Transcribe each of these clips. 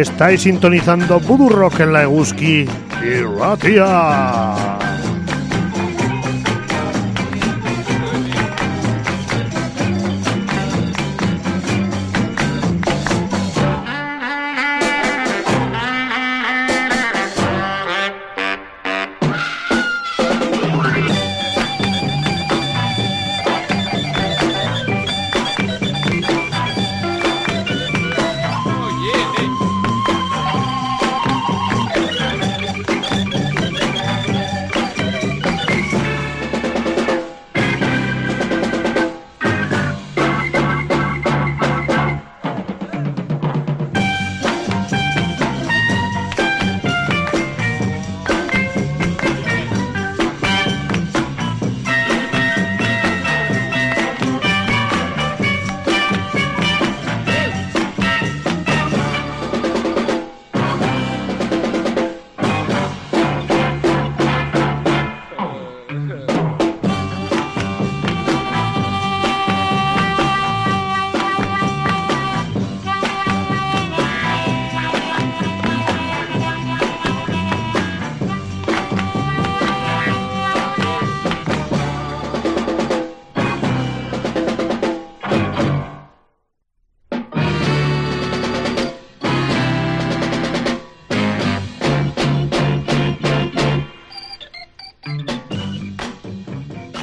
Estáis sintonizando Voodoo Rock en la Eguski y Ratia.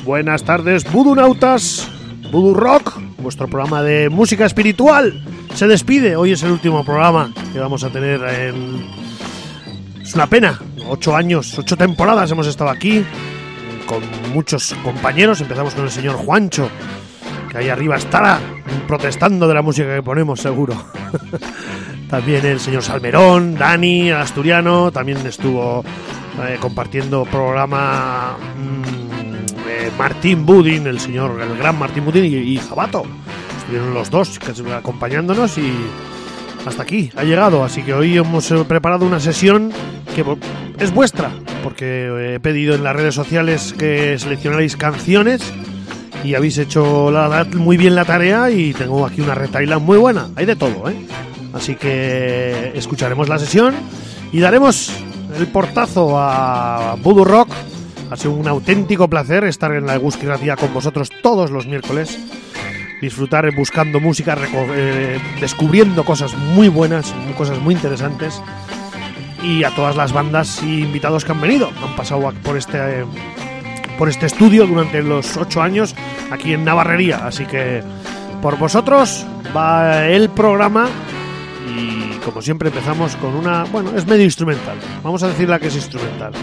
Buenas tardes, Nautas, Voodoo Rock, vuestro programa de música espiritual. Se despide, hoy es el último programa que vamos a tener en... Es una pena, ocho años, ocho temporadas hemos estado aquí, con muchos compañeros. Empezamos con el señor Juancho, que ahí arriba estará protestando de la música que ponemos, seguro. también el señor Salmerón, Dani, Asturiano, también estuvo eh, compartiendo programa... Martín Budin, el señor, el gran Martín Budin y, Jabato. Estuvieron los dos acompañándonos y hasta aquí ha llegado. Así que hoy hemos eh, preparado una sesión que es vuestra, porque he pedido en las redes sociales que seleccionarais canciones y habéis hecho muy bien la tarea y tengo aquí una retaila muy buena. Hay de todo, ¿eh? Así que escucharemos la sesión y daremos el portazo a Voodoo Rock ha sido un auténtico placer estar en la Guskiratia con vosotros todos los miércoles. Disfrutar buscando música, eh, descubriendo cosas muy buenas, cosas muy interesantes. Y a todas las bandas y invitados que han venido. Han pasado por este, por este estudio durante los ocho años aquí en Navarrería. Así que por vosotros va el programa y como siempre empezamos con una, bueno, es medio instrumental. Vamos a decir la que es instrumental.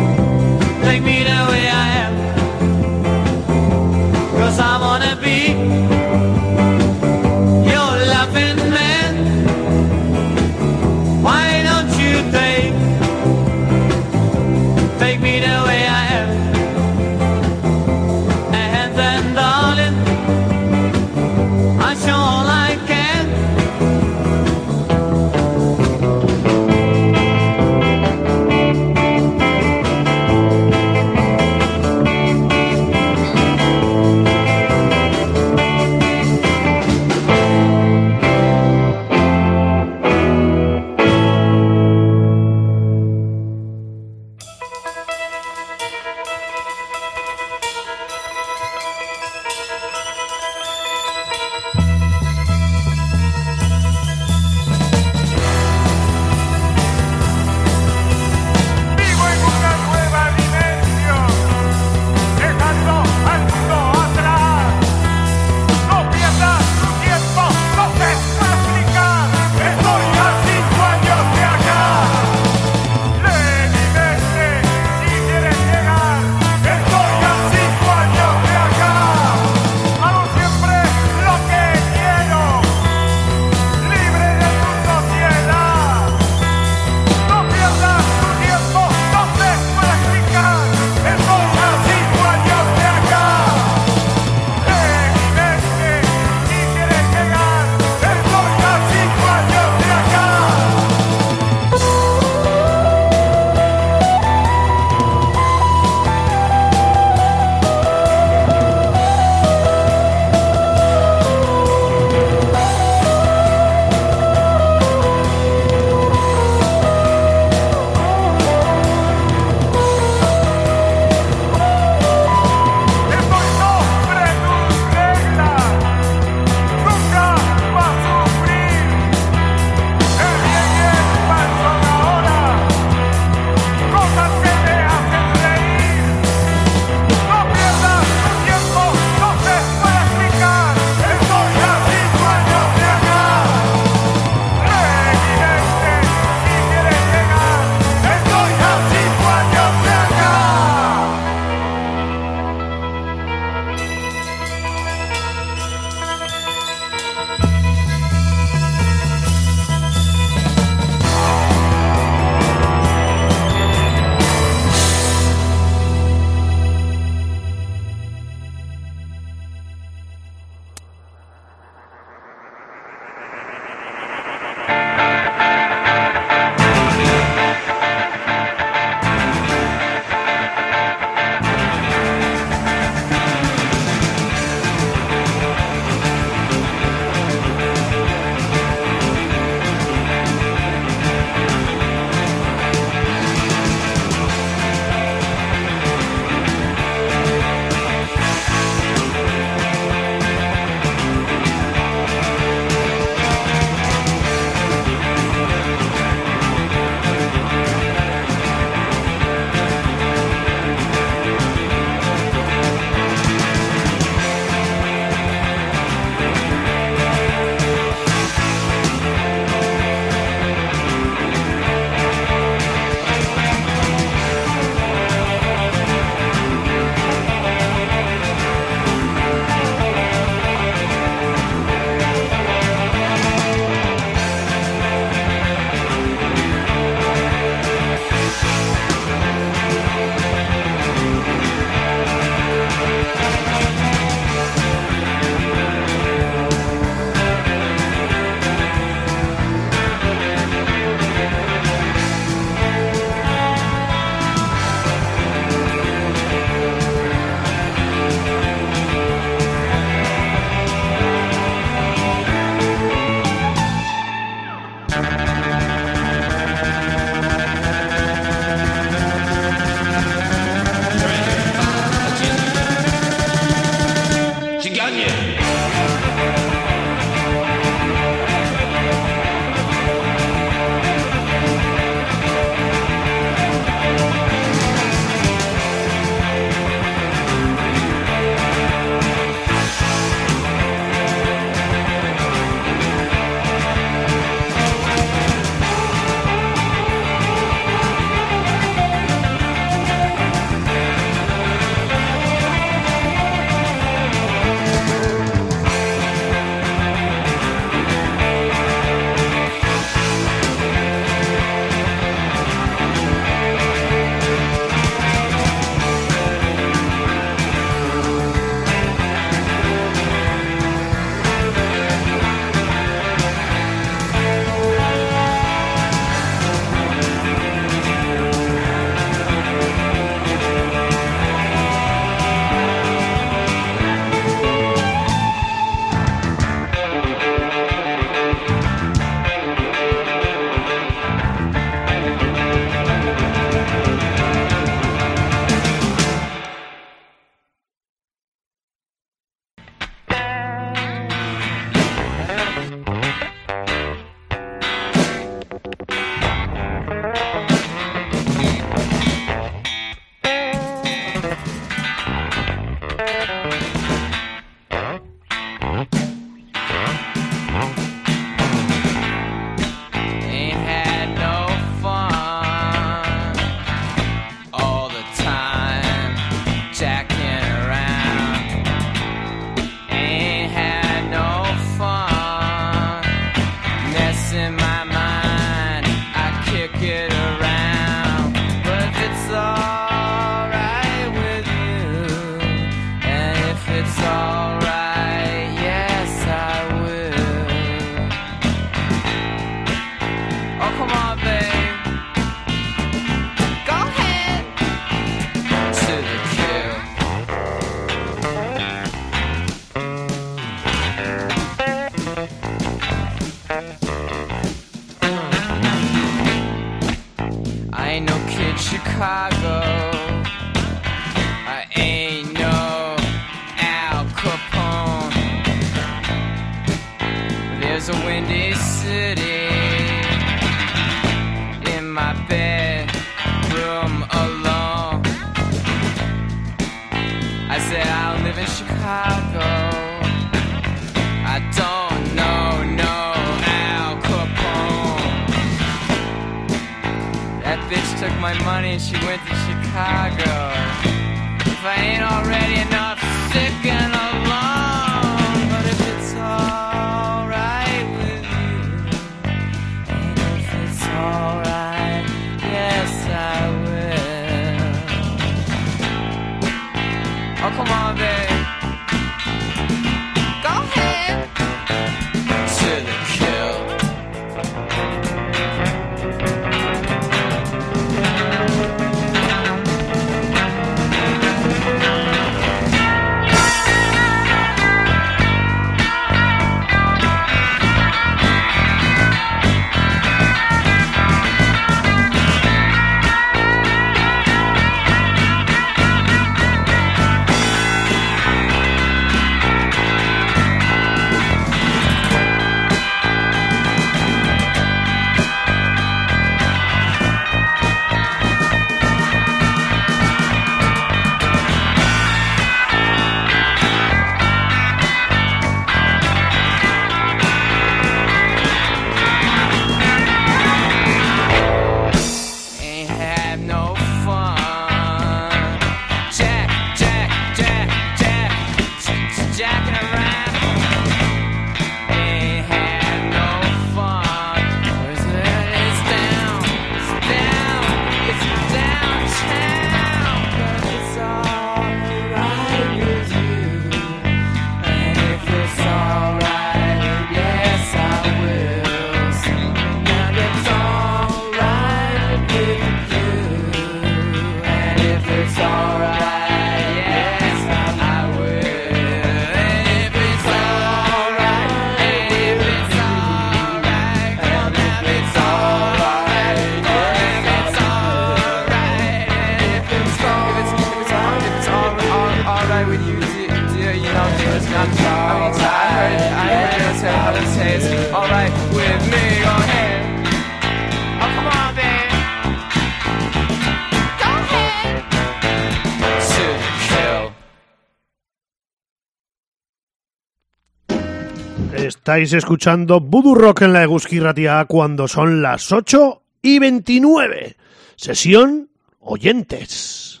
Estáis escuchando Voodoo Rock en la Eguzki Ratia cuando son las 8 y 29. Sesión Oyentes.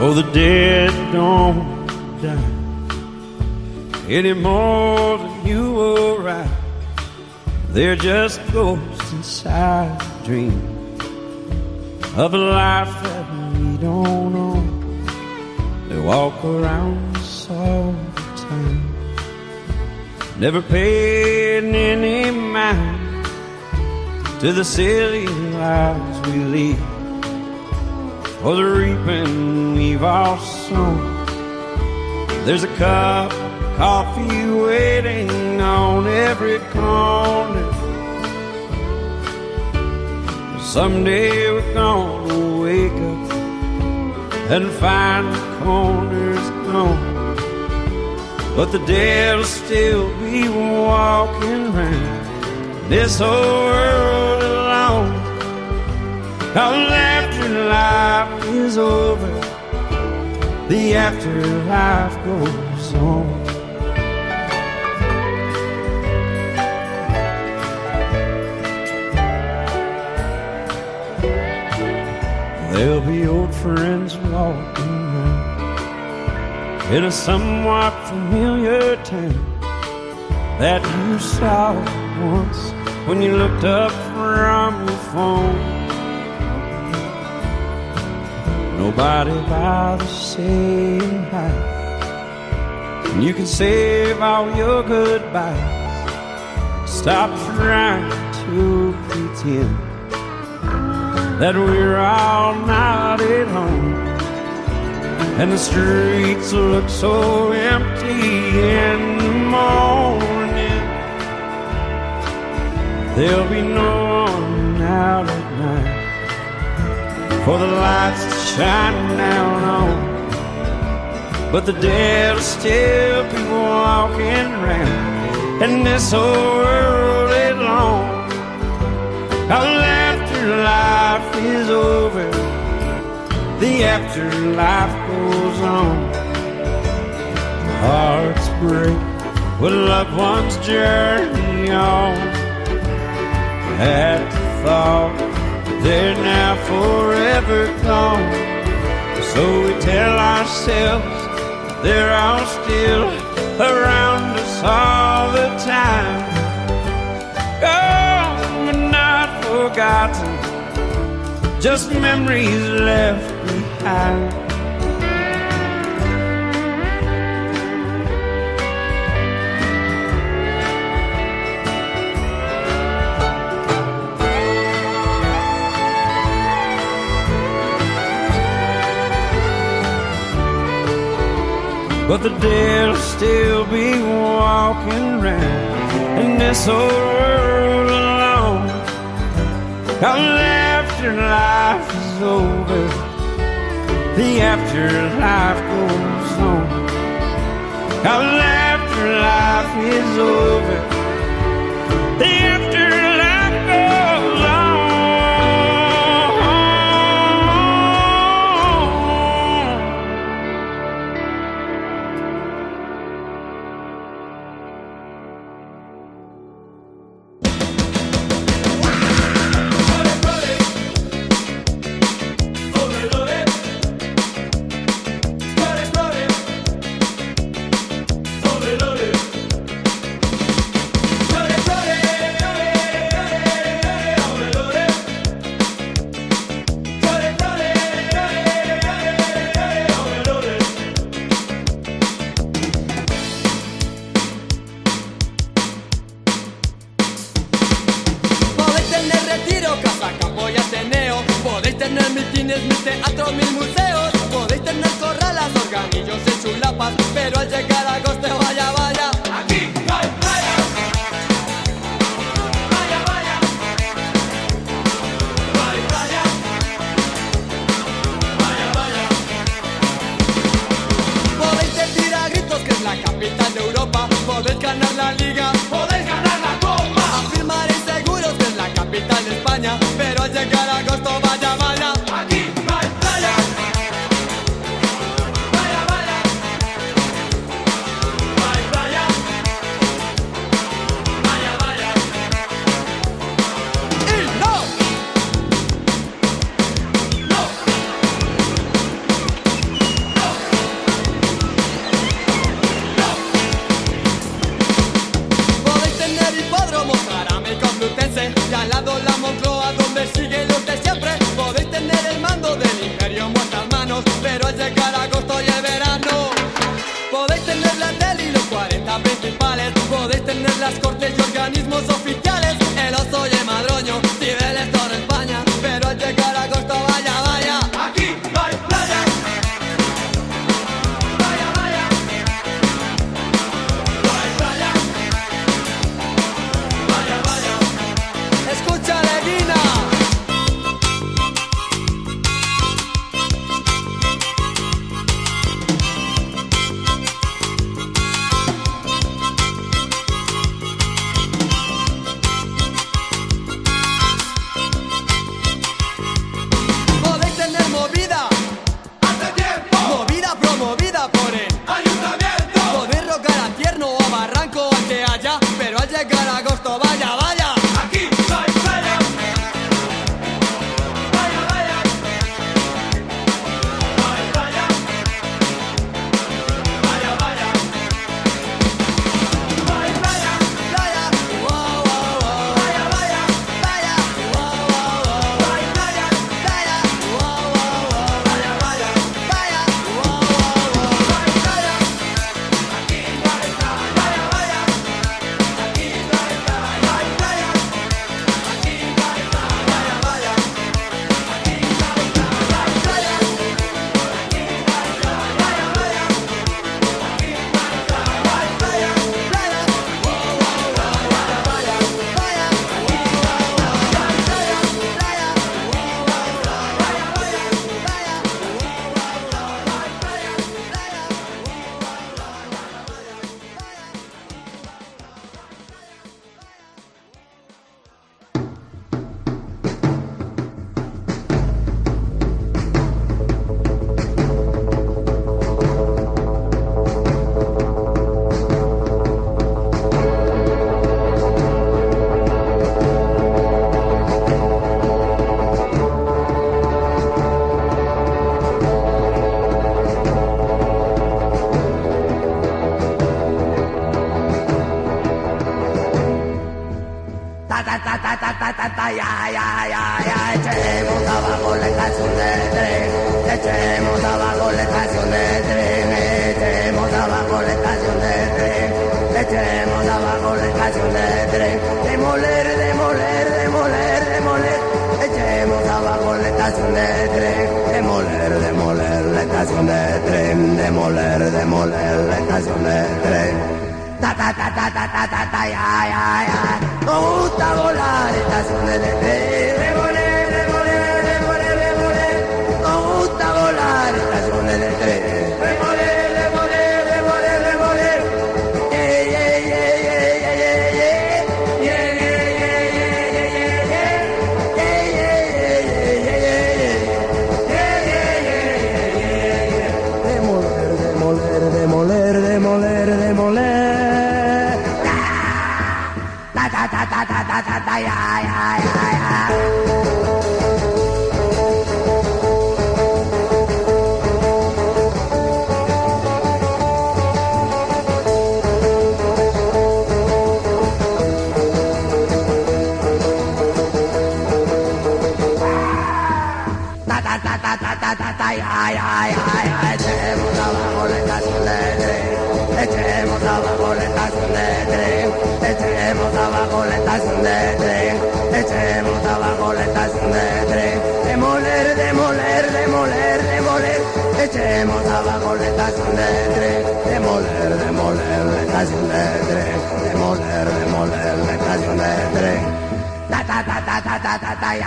Oh, the dead don't die any more than you or I. They're just ghosts inside a dream. of a life that we don't own. They walk around us all the time, never paying any mind to the silly lives we lead, or the reaping we've all sown. There's a cup of coffee waiting on every corner Someday we're gonna wake up and find the corners gone. But the dead will still be walking round this whole world alone. Cause after life is over, the afterlife goes on. There'll be old friends walking around in a somewhat familiar town that you saw once when you looked up from your phone. Nobody bothers saying hi. And you can save all your goodbyes. Stop trying to pretend that we're all not at home. And the streets look so empty in the morning. There'll be no one out at night for the lights to shine down on. But the dead'll still be walking around, and this whole world is. Afterlife is over, the afterlife goes on. Hearts break when loved ones journey on. At the thought they're now forever gone. So we tell ourselves they're all still around us all the time. Oh, gone but not forgotten, just memories left behind. But the dead'll still be walking around in this whole world alone. Cause afterlife is over, the afterlife goes on. Cause afterlife is over,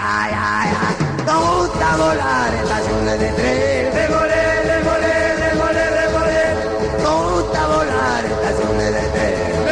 ya ya ya. Nos gusta volar estaciones de tren. Demoler, demoler, demoler, demoler. Nos gusta volar estaciones de tren.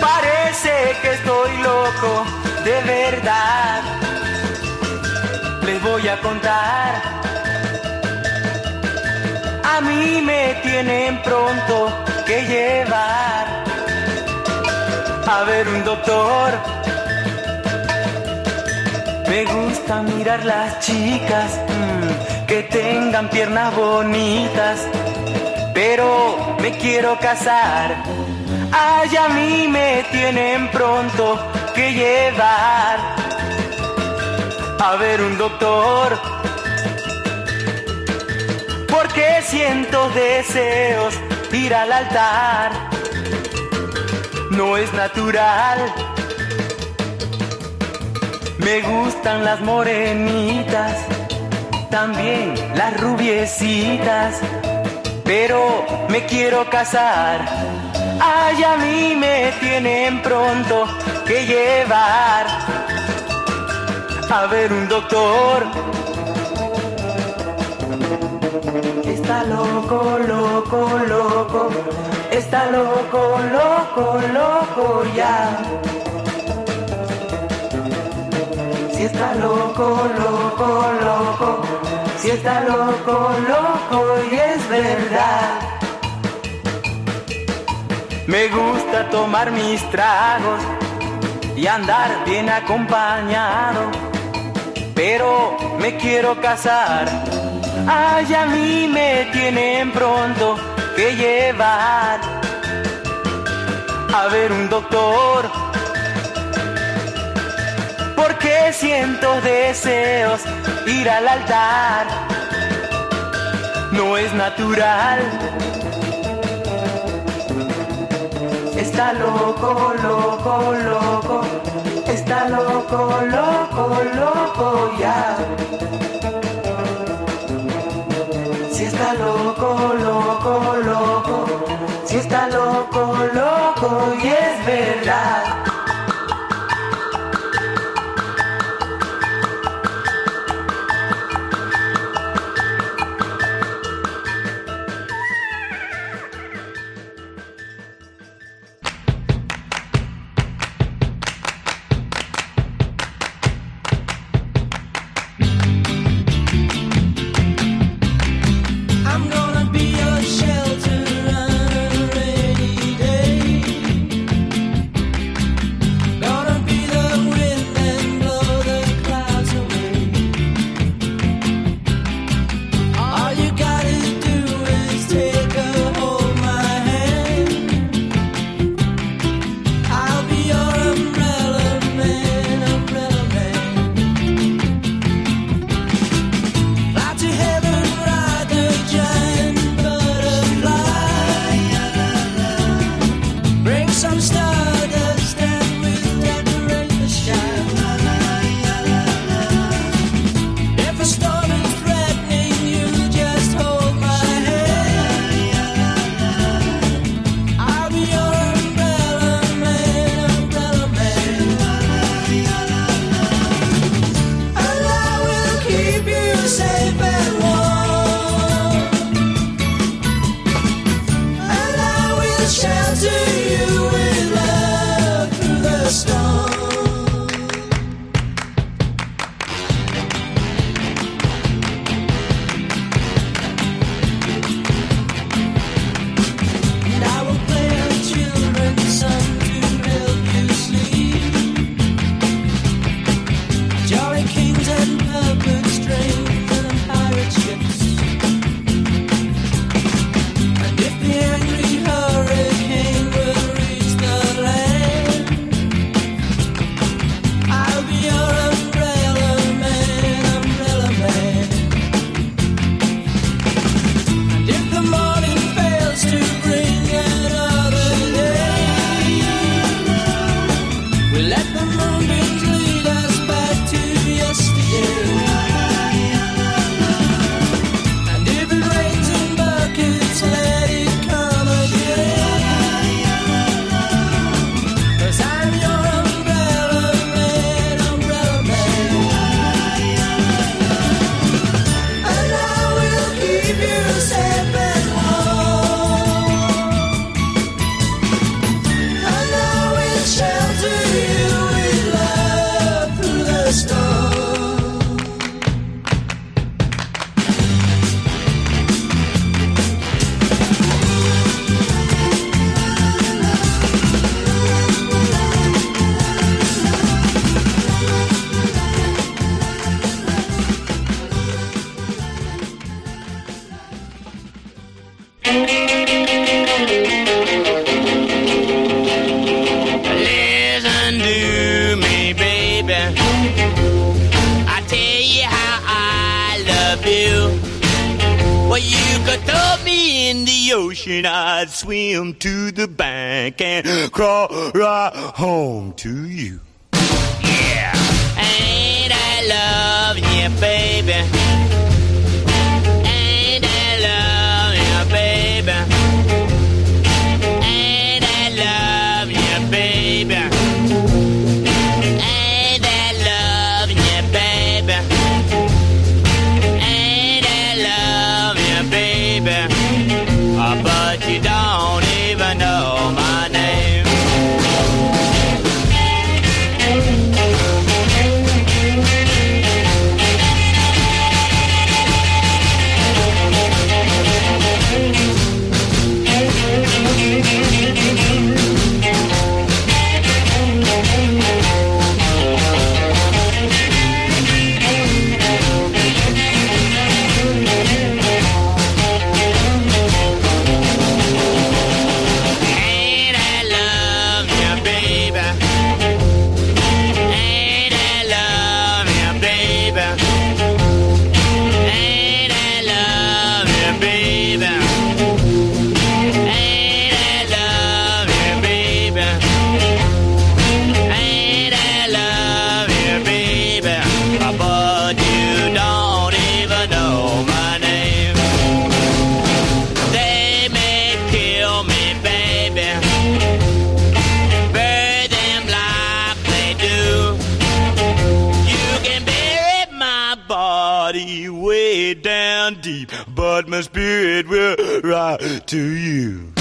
Parece que estoy loco, de verdad. Les voy a contar. A mí me tienen pronto que llevar a ver un doctor. Me gusta mirar las chicas mm, que tengan piernas bonitas, pero me quiero casar. Ay, a mí me tienen pronto que llevar a ver un doctor. Porque siento deseos ir al altar. No es natural. Me gustan las morenitas, también las rubiecitas, pero me quiero casar. Ay, a mí me tienen pronto que llevar a ver un doctor. Está loco, loco, loco, está loco, loco, loco ya. Si está loco, loco, loco, si está loco, loco y es verdad. Me gusta tomar mis tragos y andar bien acompañado, pero me quiero casar. Ay, a mí me tienen pronto que llevar a ver un doctor. Porque siento deseos ir al altar. No es natural. Está loco, loco, loco. Está loco, loco, loco ya. Está loco, loco, loco. Si está loco ocean, I'd swim to the bank and crawl right home. baby. Lord, my spirit will rise to you.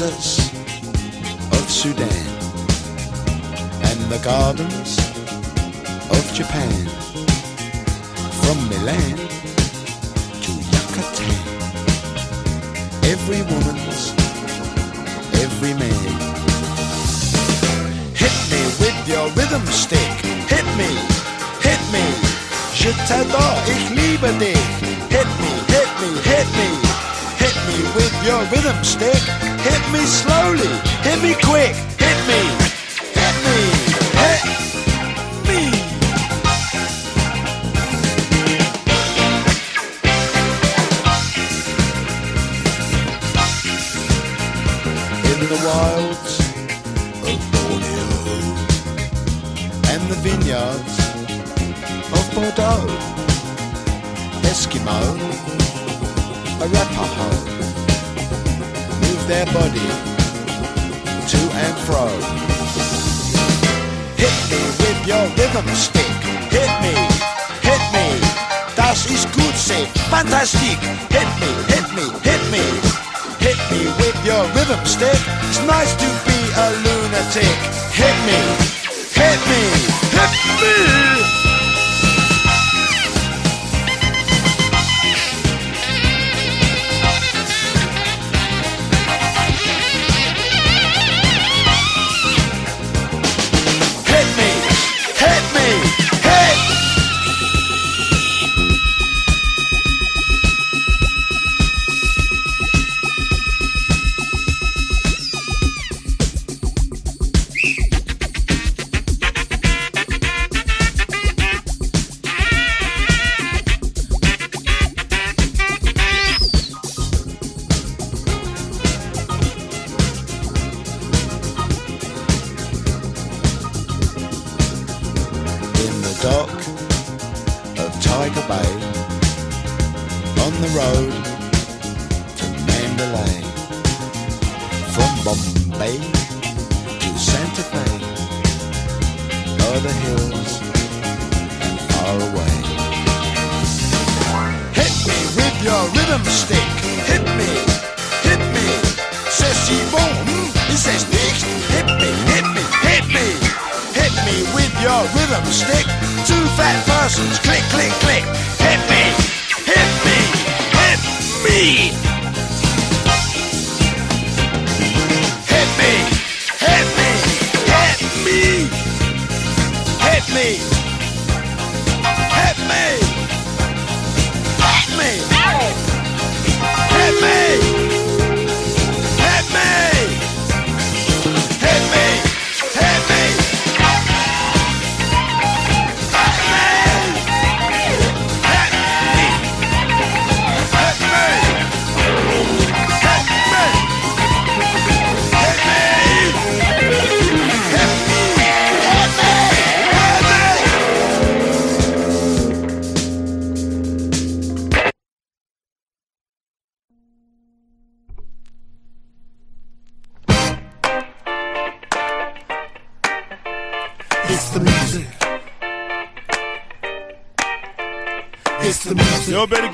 Jesus.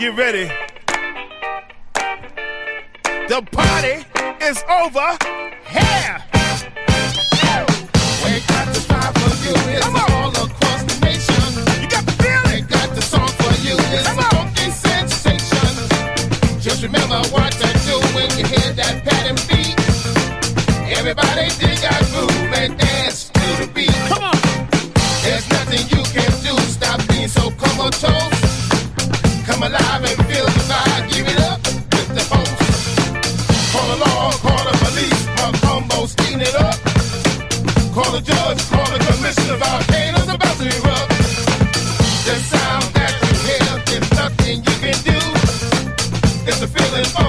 Get ready. It's the feeling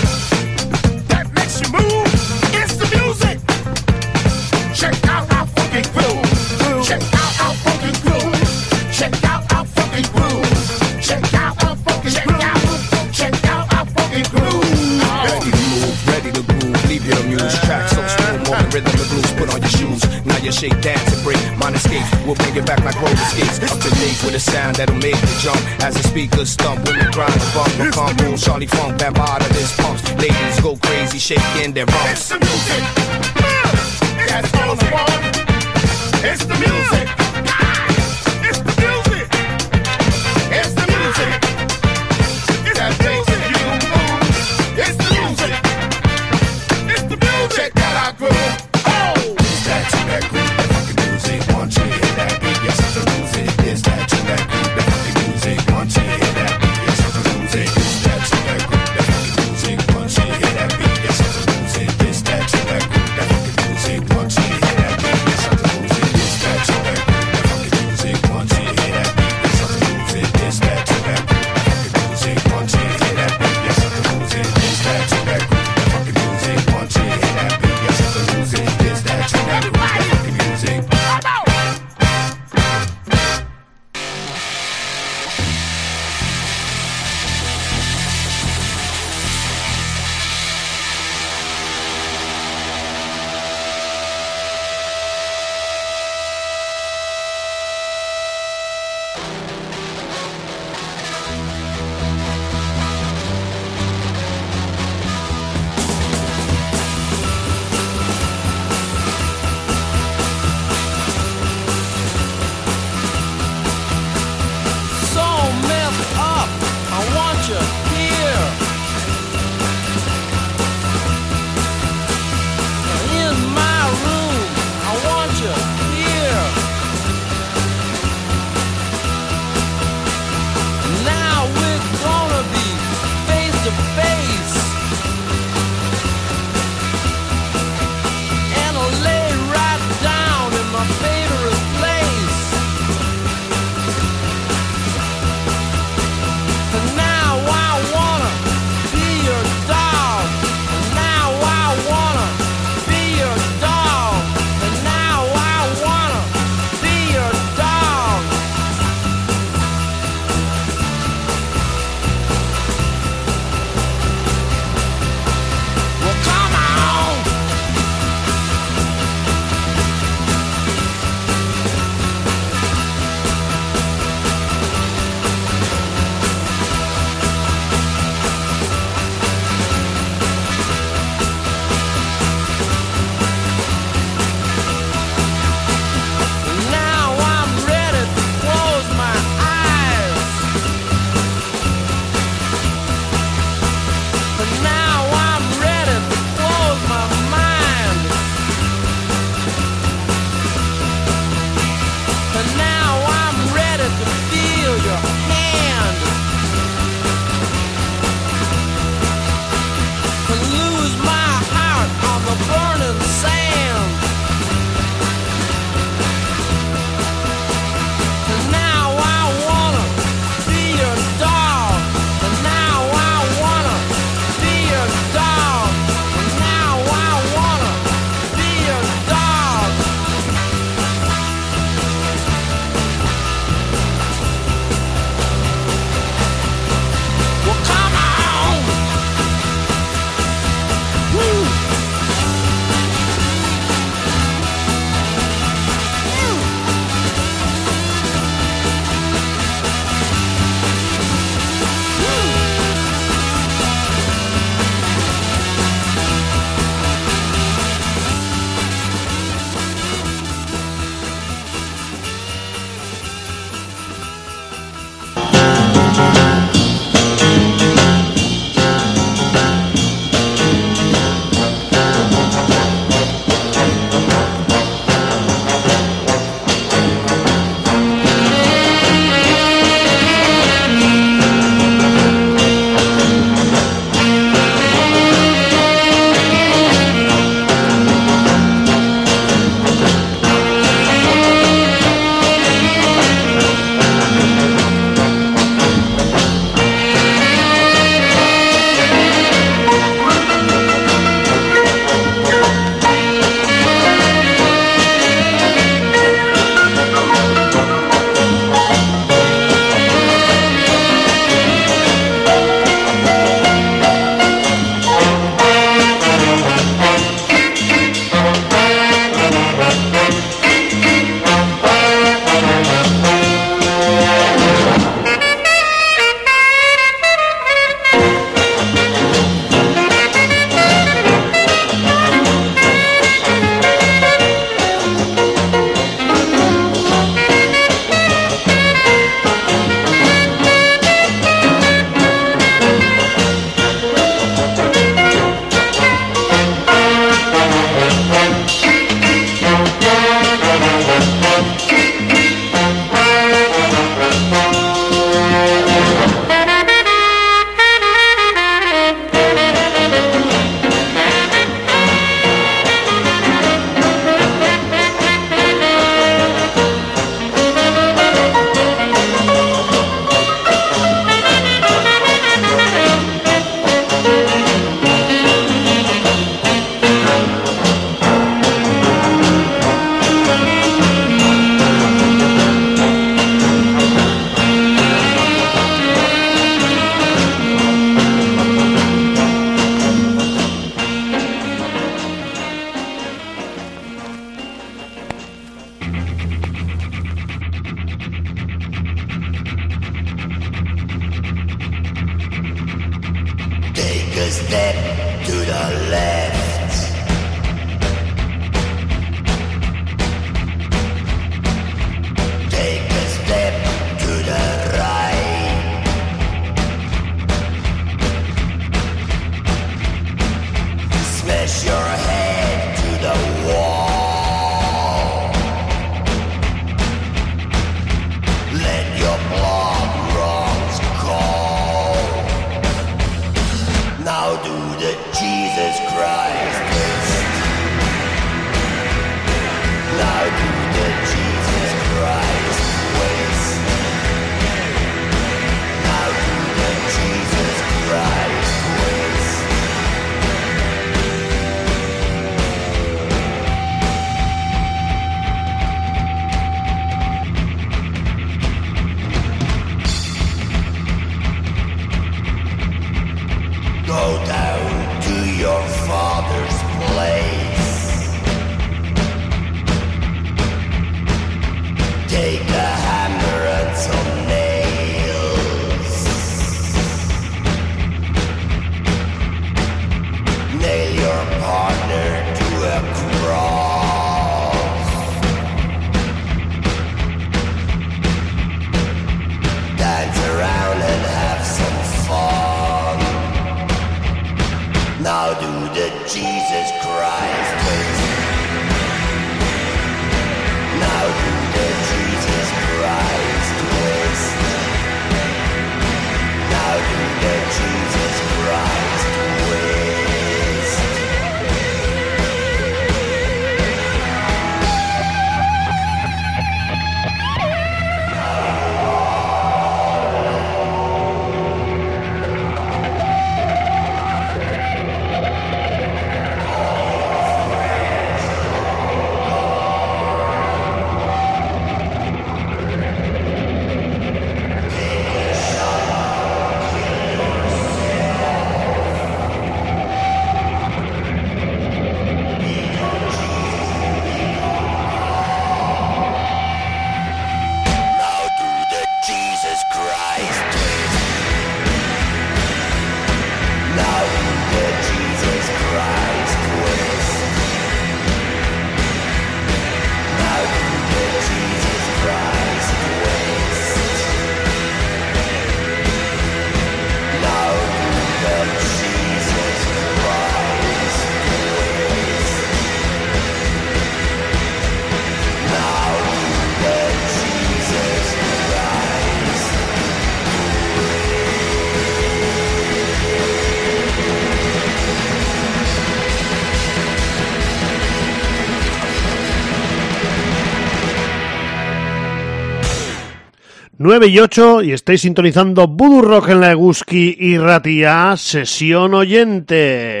9 y 8 y estáis sintonizando Voodoo Rock en la Eguski y Ratia, sesión oyente.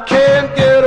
I can't get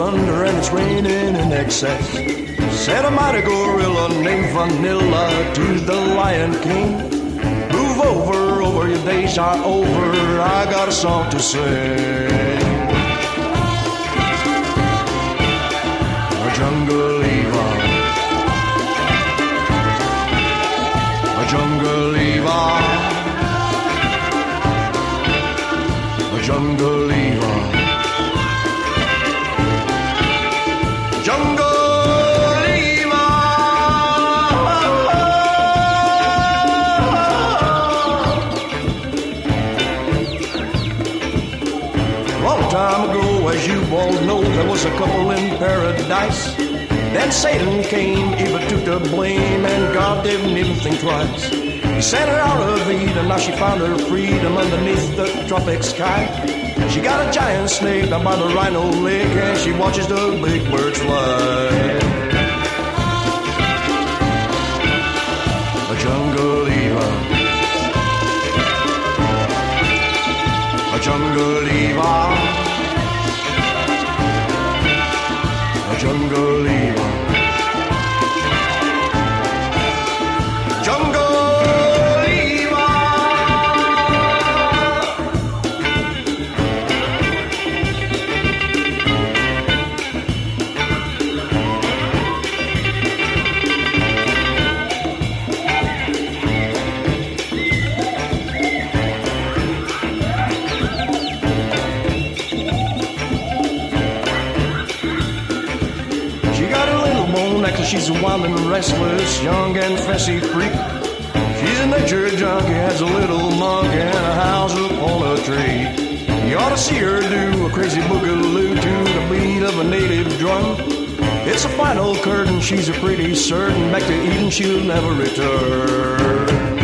thunder, and it's raining in excess. Said a mighty gorilla named Vanilla to the Lion King. Move over, over, your days are over. I got a song to sing. All know, there was a couple in paradise. Then Satan came, Eva took the blame, and God didn't even think twice. He sent her out of Eden, now she found her freedom underneath the tropic sky. She got a giant snake down by the rhino lake, and she watches the big birds fly. A jungle Eva. A jungle wild and restless, young and fancy freak. She's a nature junkie, has a little monkey and a house up on a tree. You ought to see her do a crazy boogaloo to the beat of a native drum. It's a final curtain, she's a pretty certain, back to Eden she'll never return.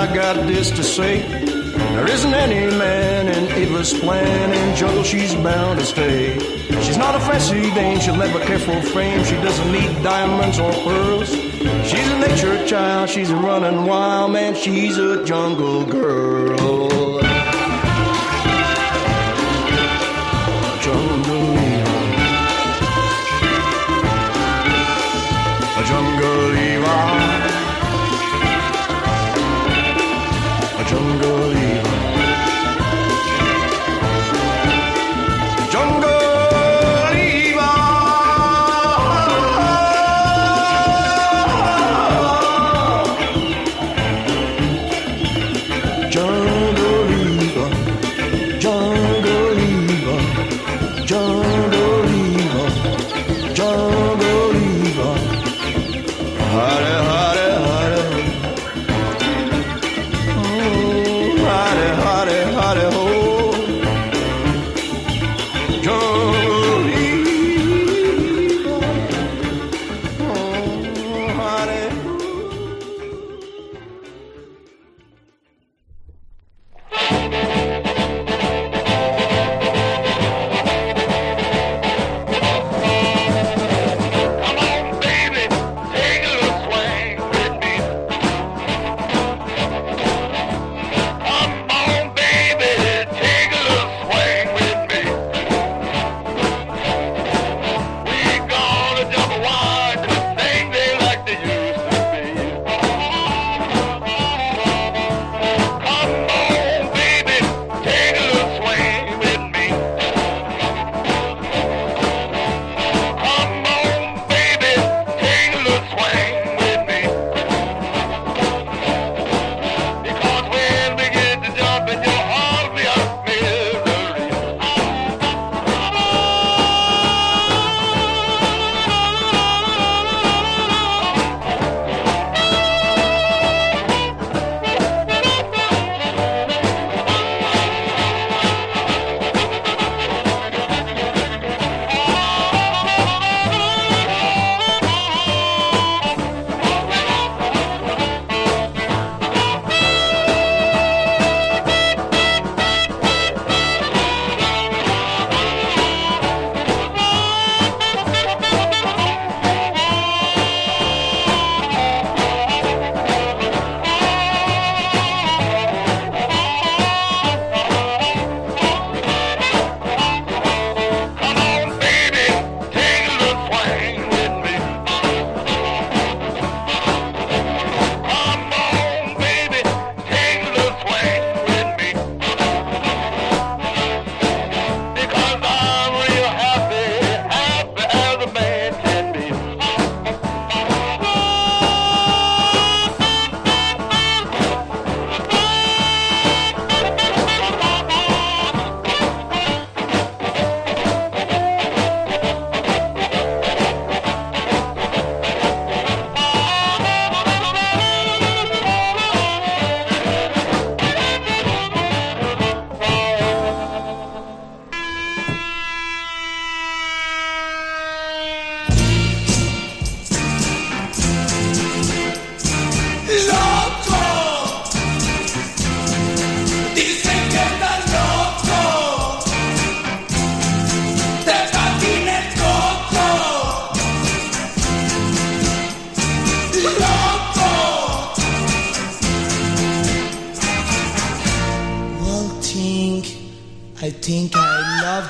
I got this to say. There isn't any man in Eva's plan, in jungle she's bound to stay. She's not a fancy dame, she'll never care for fame, she doesn't need diamonds or pearls. She's a nature child, she's a running wild man, she's a jungle girl.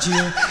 街。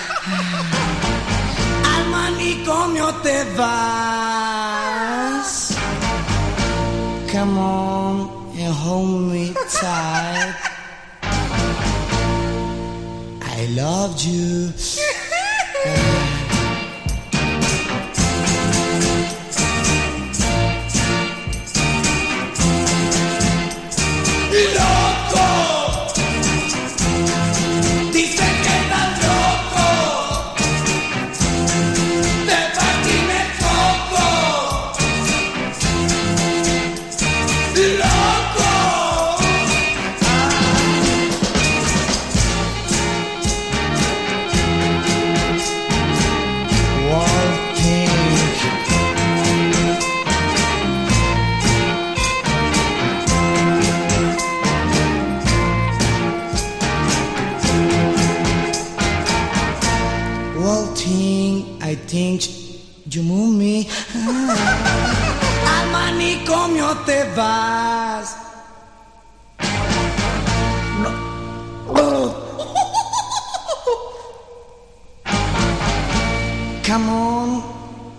Come on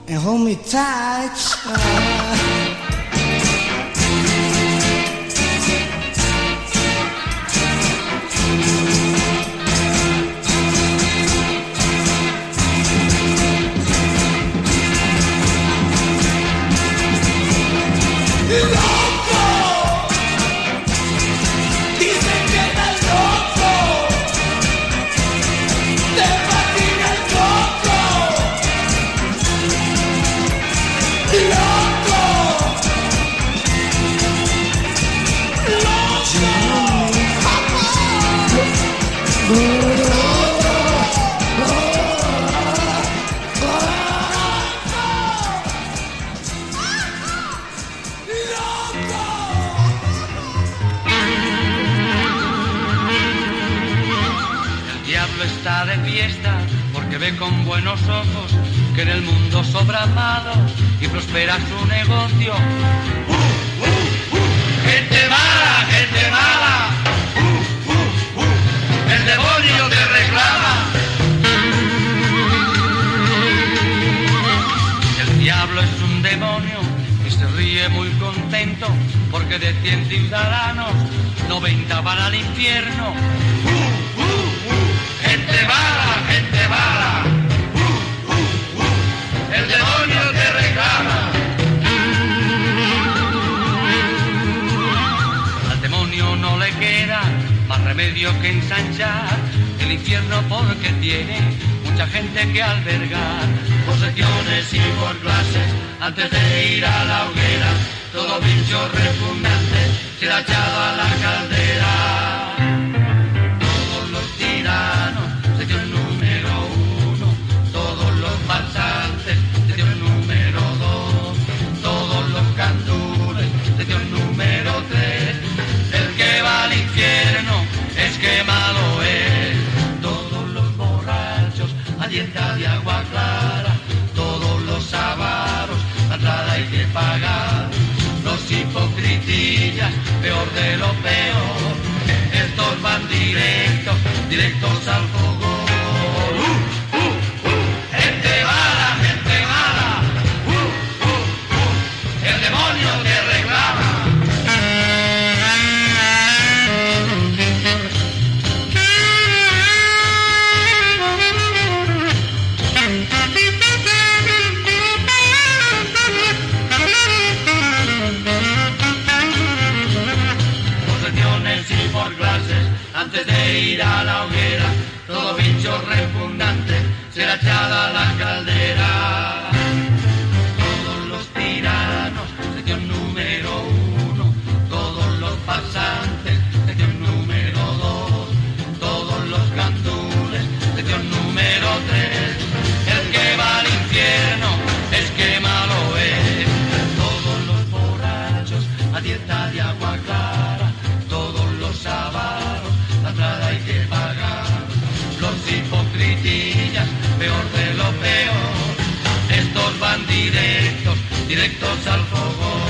and hold me tight. ¡Loco! Ve con buenos ojos que en el mundo sobra amado y prospera su negocio. ¡Uh, uh, uh! ¡Gente mala, gente mala! ¡El demonio te reclama! El diablo es un demonio y se ríe muy contento porque de 100 ciudadanos 90 van al infierno. ¡Uh, uh, uh! ¡Gente mala, ¡Uh, uh, uh! ¡El demonio te reclama! Al demonio no le queda más remedio que ensanchar el infierno porque tiene mucha gente que albergar. Por secciones y por clases, antes de ir a la hoguera, todo bicho repugnante será echado a la caldera. Pagar, los hipocritillas, peor de lo peor, estos van directos, directos al. Directos, al fogón.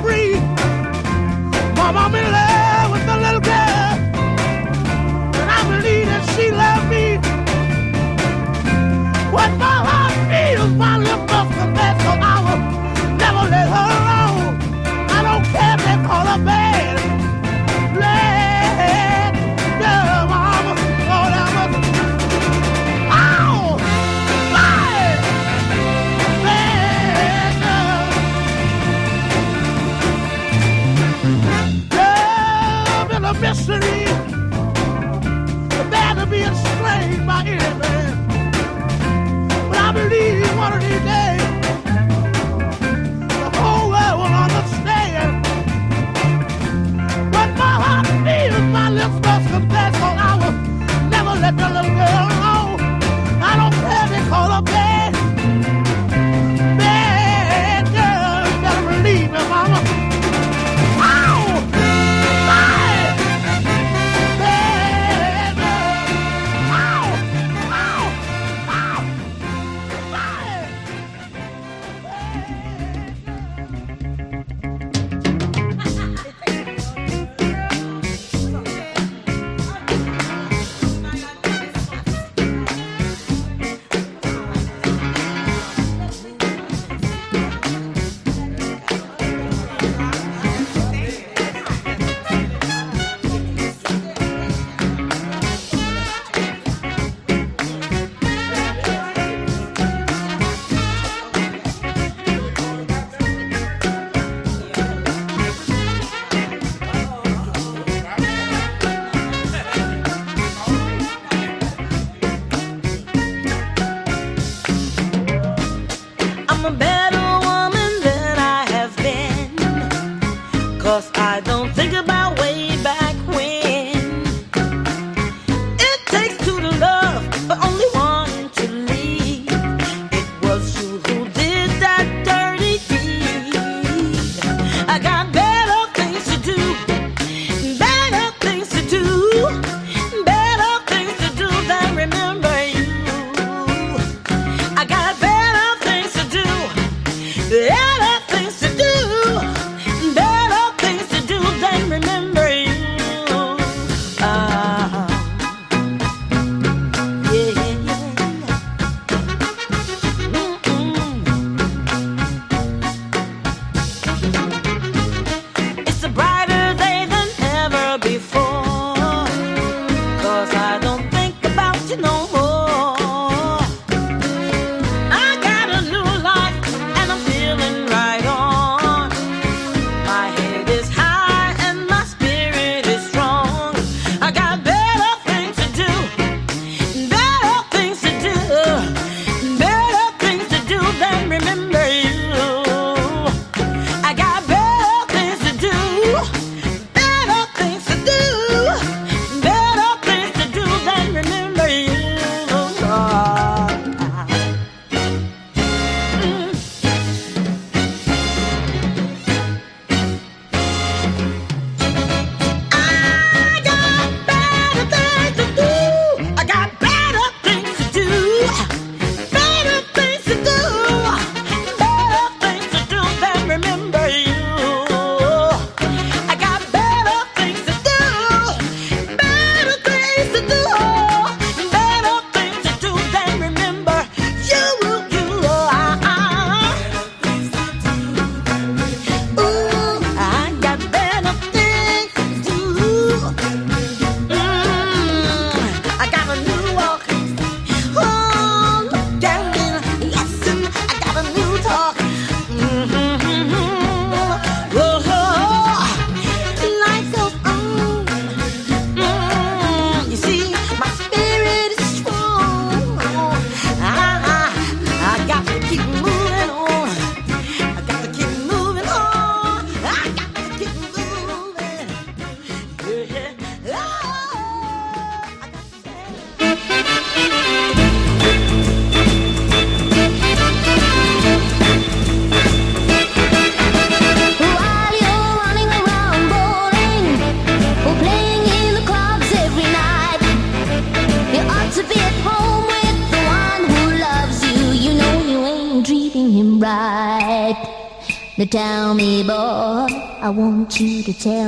could tell.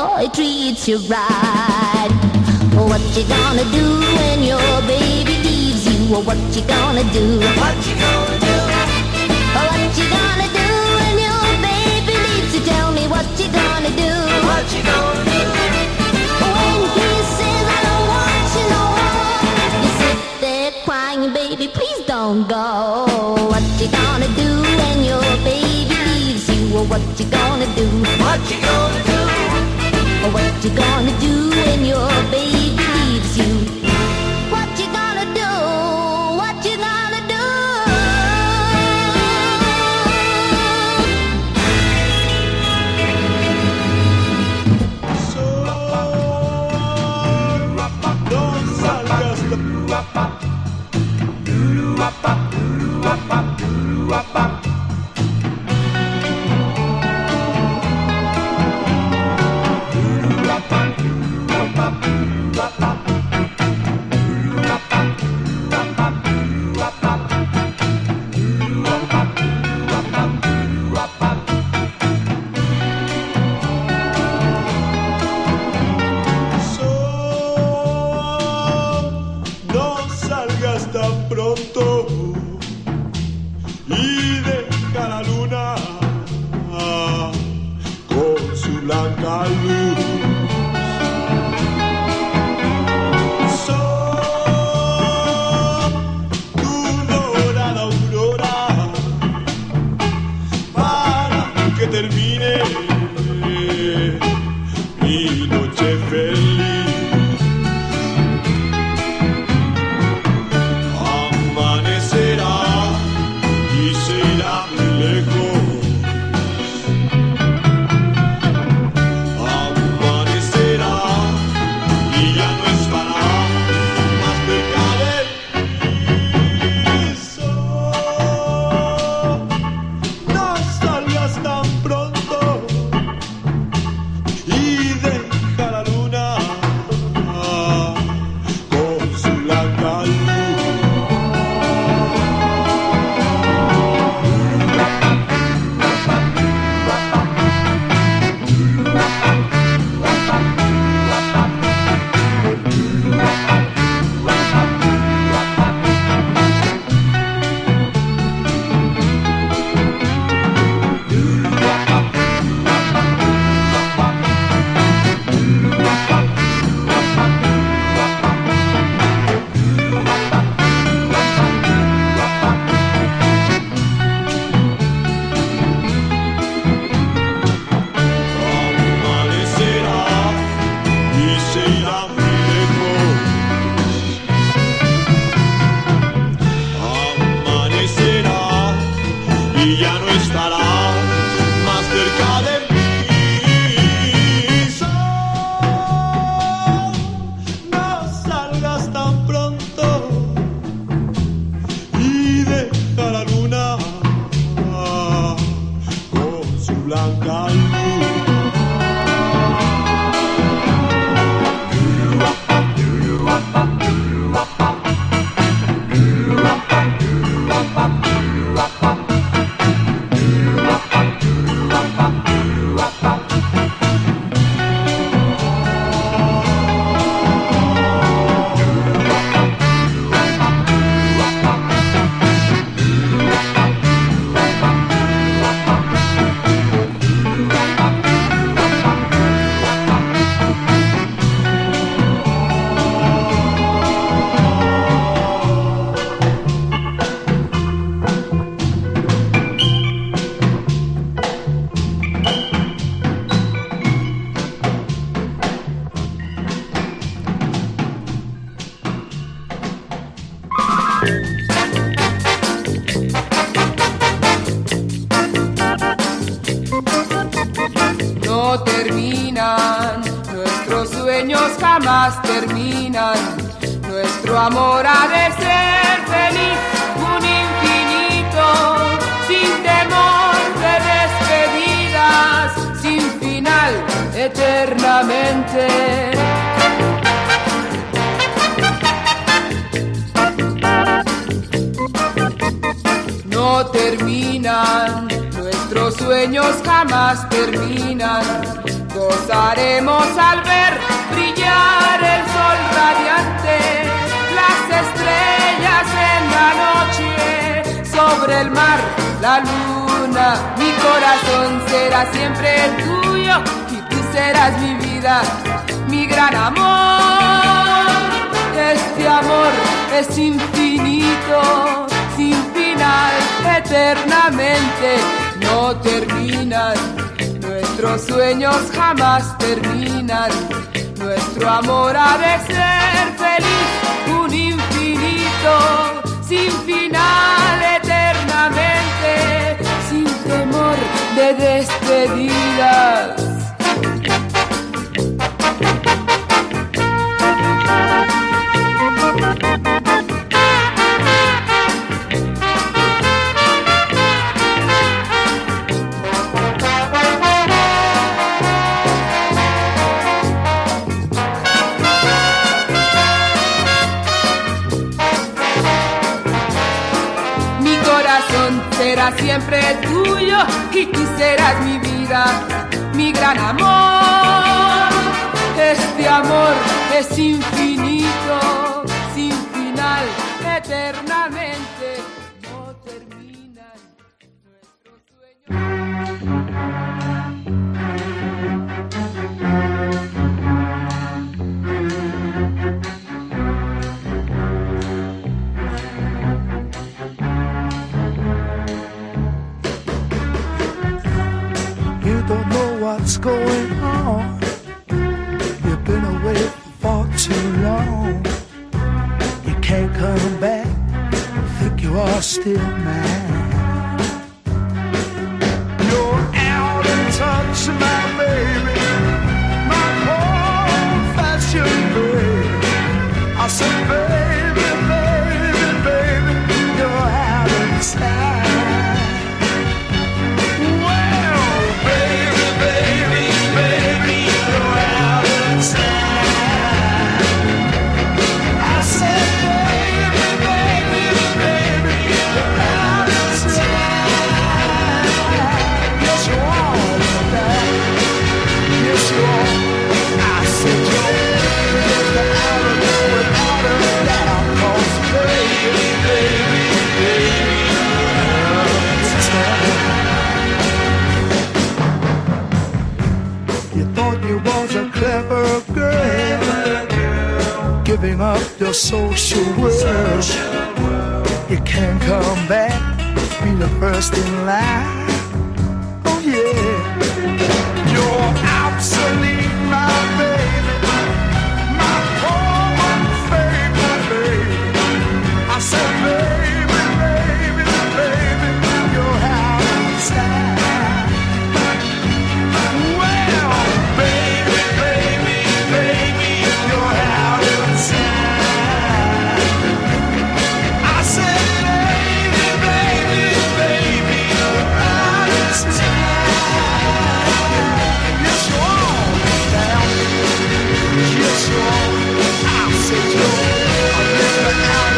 Boy treats you right. What you gonna do when your baby leaves you? Or what you gonna do? What you gonna do? What you gonna do when your baby leaves you? Tell me what you gonna do? What you gonna do? When he says I don't want you no more, you sit there crying, baby, please don't go. What you gonna do when your baby leaves you? Or what you gonna do? What you gonna do? What you gonna do when your baby leaves you? What you gonna do? What you gonna do? No salgas de No you was a clever girl, clever girl. Giving up your social world. social world. You can't come back, be the first in line. Oh yeah. But now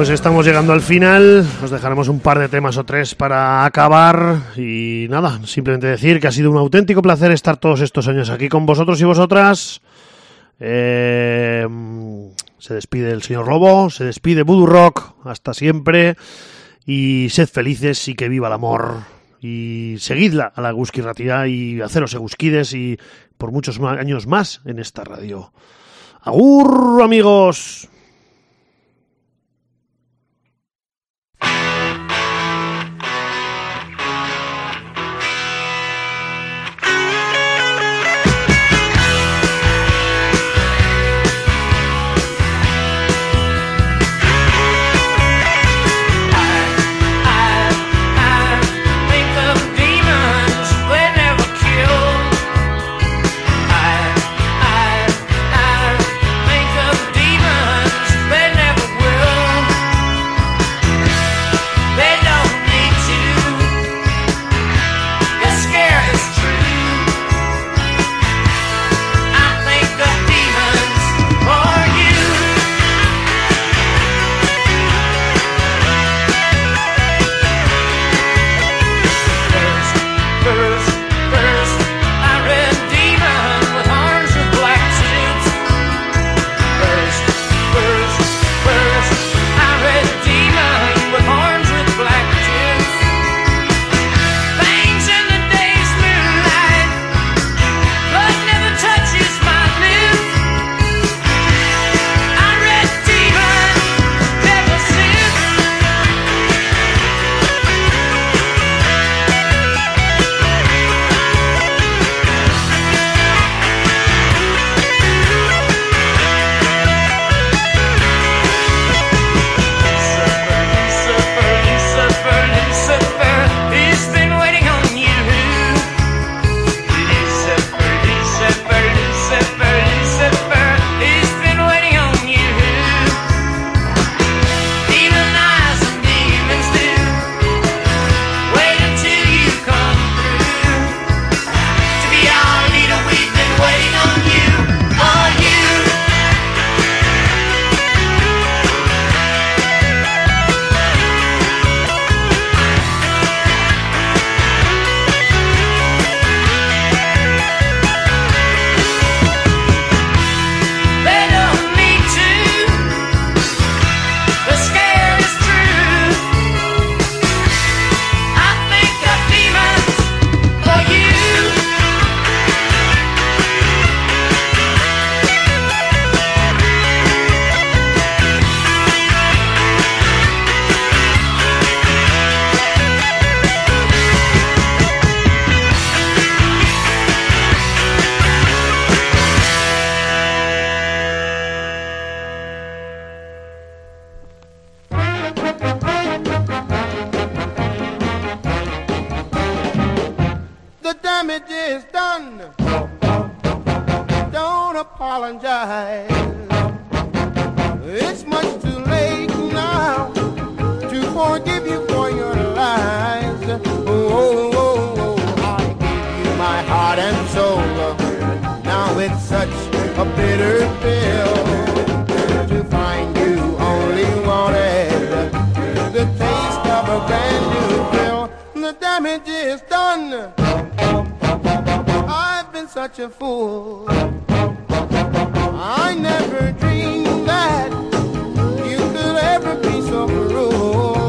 Pues estamos llegando al final, os dejaremos un par de temas o tres para acabar y nada, simplemente decir que ha sido un auténtico placer estar todos estos años aquí con vosotros y vosotras. Em, se despide el señor Lobo, se despide Voodoo Rock, hasta siempre y sed felices y que viva el amor y seguidla a la Gusquirratía y haceros egusquides y por muchos años más en esta radio. Agur amigos. damage is done. I've been such a fool. I never dreamed that you could ever be so cruel.